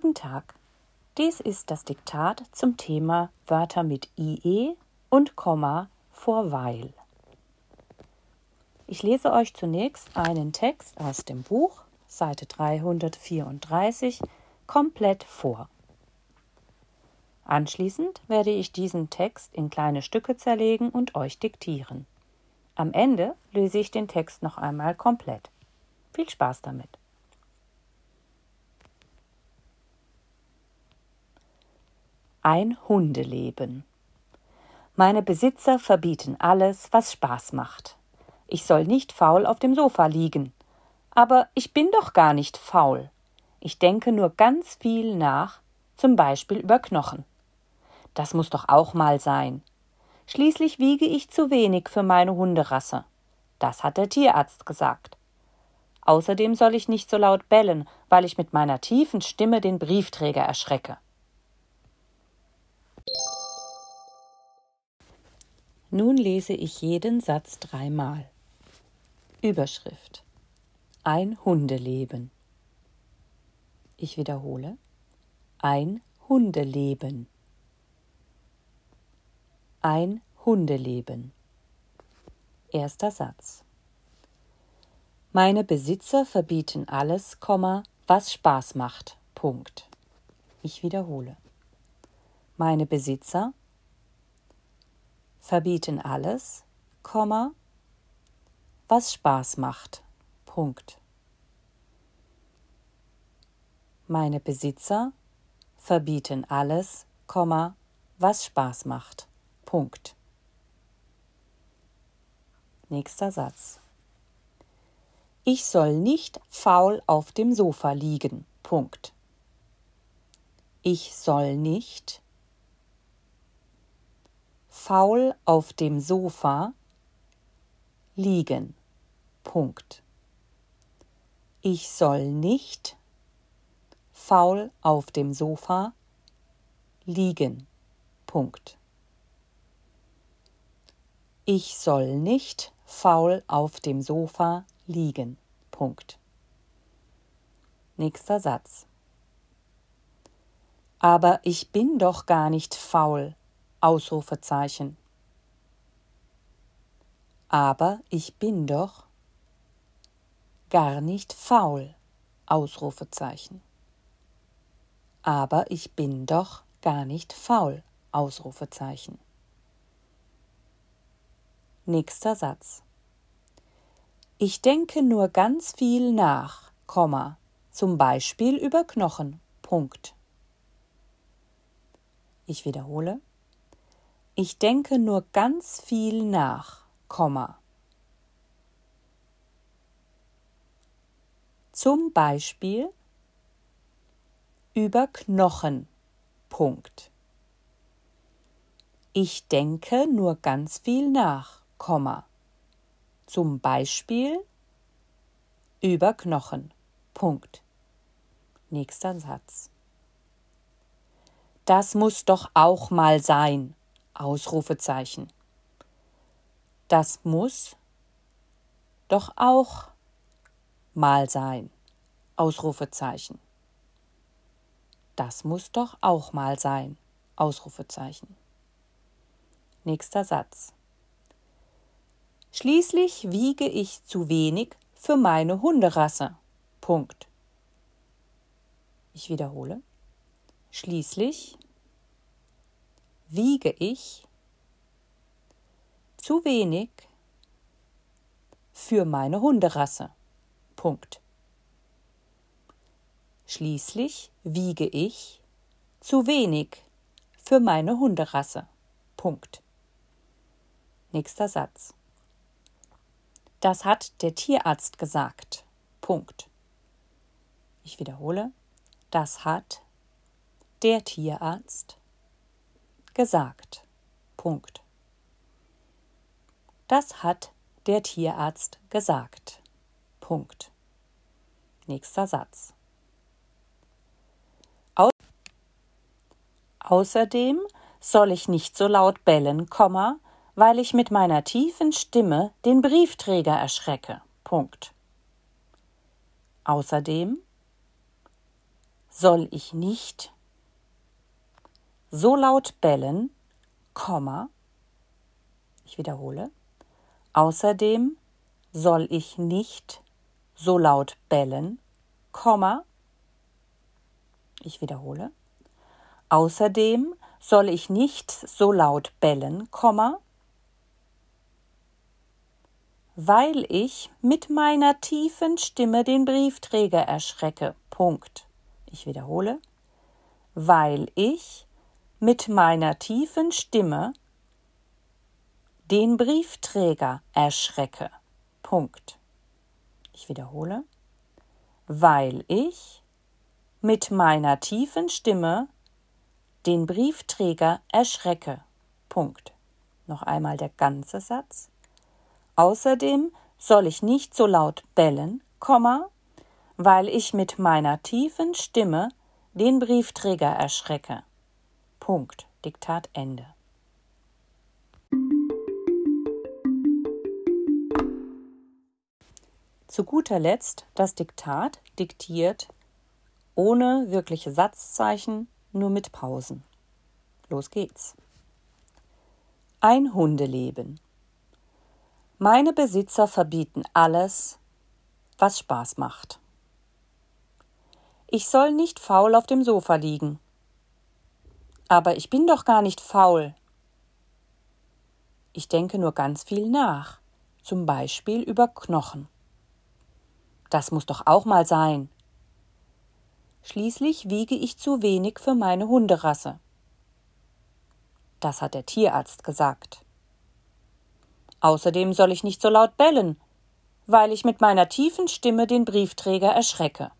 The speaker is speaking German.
Guten Tag. Dies ist das Diktat zum Thema Wörter mit IE und Komma vor weil. Ich lese euch zunächst einen Text aus dem Buch, Seite 334, komplett vor. Anschließend werde ich diesen Text in kleine Stücke zerlegen und euch diktieren. Am Ende lese ich den Text noch einmal komplett. Viel Spaß damit. Ein Hundeleben. Meine Besitzer verbieten alles, was Spaß macht. Ich soll nicht faul auf dem Sofa liegen. Aber ich bin doch gar nicht faul. Ich denke nur ganz viel nach, zum Beispiel über Knochen. Das muss doch auch mal sein. Schließlich wiege ich zu wenig für meine Hunderasse. Das hat der Tierarzt gesagt. Außerdem soll ich nicht so laut bellen, weil ich mit meiner tiefen Stimme den Briefträger erschrecke. Nun lese ich jeden Satz dreimal. Überschrift Ein Hundeleben. Ich wiederhole. Ein Hundeleben. Ein Hundeleben. Erster Satz. Meine Besitzer verbieten alles, was Spaß macht. Punkt. Ich wiederhole. Meine Besitzer verbieten alles, was Spaß macht. Punkt. Meine Besitzer verbieten alles, was Spaß macht. Punkt. Nächster Satz. Ich soll nicht faul auf dem Sofa liegen. Punkt. Ich soll nicht faul auf dem Sofa liegen. Punkt. Ich soll nicht faul auf dem Sofa liegen. Punkt. Ich soll nicht faul auf dem Sofa liegen. Punkt. Nächster Satz. Aber ich bin doch gar nicht faul. Ausrufezeichen. Aber ich bin doch gar nicht faul. Ausrufezeichen. Aber ich bin doch gar nicht faul. Ausrufezeichen. Nächster Satz. Ich denke nur ganz viel nach, Komma, zum Beispiel über Knochen. Punkt. Ich wiederhole. Ich denke nur ganz viel nach, Komma. Zum Beispiel über Knochen. Punkt. Ich denke nur ganz viel nach, Komma. Zum Beispiel über Knochen. Punkt. Nächster Satz. Das muss doch auch mal sein, Ausrufezeichen. Das muss doch auch mal sein. Ausrufezeichen. Das muss doch auch mal sein. Ausrufezeichen. Nächster Satz. Schließlich wiege ich zu wenig für meine Hunderasse. Punkt. Ich wiederhole. Schließlich wiege ich zu wenig für meine Hunderasse. Punkt. Schließlich wiege ich zu wenig für meine Hunderasse. Punkt. Nächster Satz. Das hat der Tierarzt gesagt. Punkt. Ich wiederhole. Das hat der Tierarzt gesagt. Punkt. Das hat der Tierarzt gesagt. Punkt. Nächster Satz. Au Außerdem soll ich nicht so laut bellen, weil ich mit meiner tiefen Stimme den Briefträger erschrecke. Punkt. Außerdem soll ich nicht so laut bellen, Komma, ich wiederhole, außerdem soll ich nicht so laut bellen, Komma, ich wiederhole, außerdem soll ich nicht so laut bellen, Komma, weil ich mit meiner tiefen Stimme den Briefträger erschrecke. Punkt. Ich wiederhole, weil ich mit meiner tiefen Stimme den Briefträger erschrecke. Punkt. Ich wiederhole, weil ich mit meiner tiefen Stimme den Briefträger erschrecke. Punkt. Noch einmal der ganze Satz. Außerdem soll ich nicht so laut bellen, Komma, weil ich mit meiner tiefen Stimme den Briefträger erschrecke. Punkt. Diktat Ende. Zu guter Letzt das Diktat diktiert ohne wirkliche Satzzeichen, nur mit Pausen. Los geht's. Ein Hundeleben. Meine Besitzer verbieten alles, was Spaß macht. Ich soll nicht faul auf dem Sofa liegen. Aber ich bin doch gar nicht faul. Ich denke nur ganz viel nach, zum Beispiel über Knochen. Das muss doch auch mal sein. Schließlich wiege ich zu wenig für meine Hunderasse. Das hat der Tierarzt gesagt. Außerdem soll ich nicht so laut bellen, weil ich mit meiner tiefen Stimme den Briefträger erschrecke.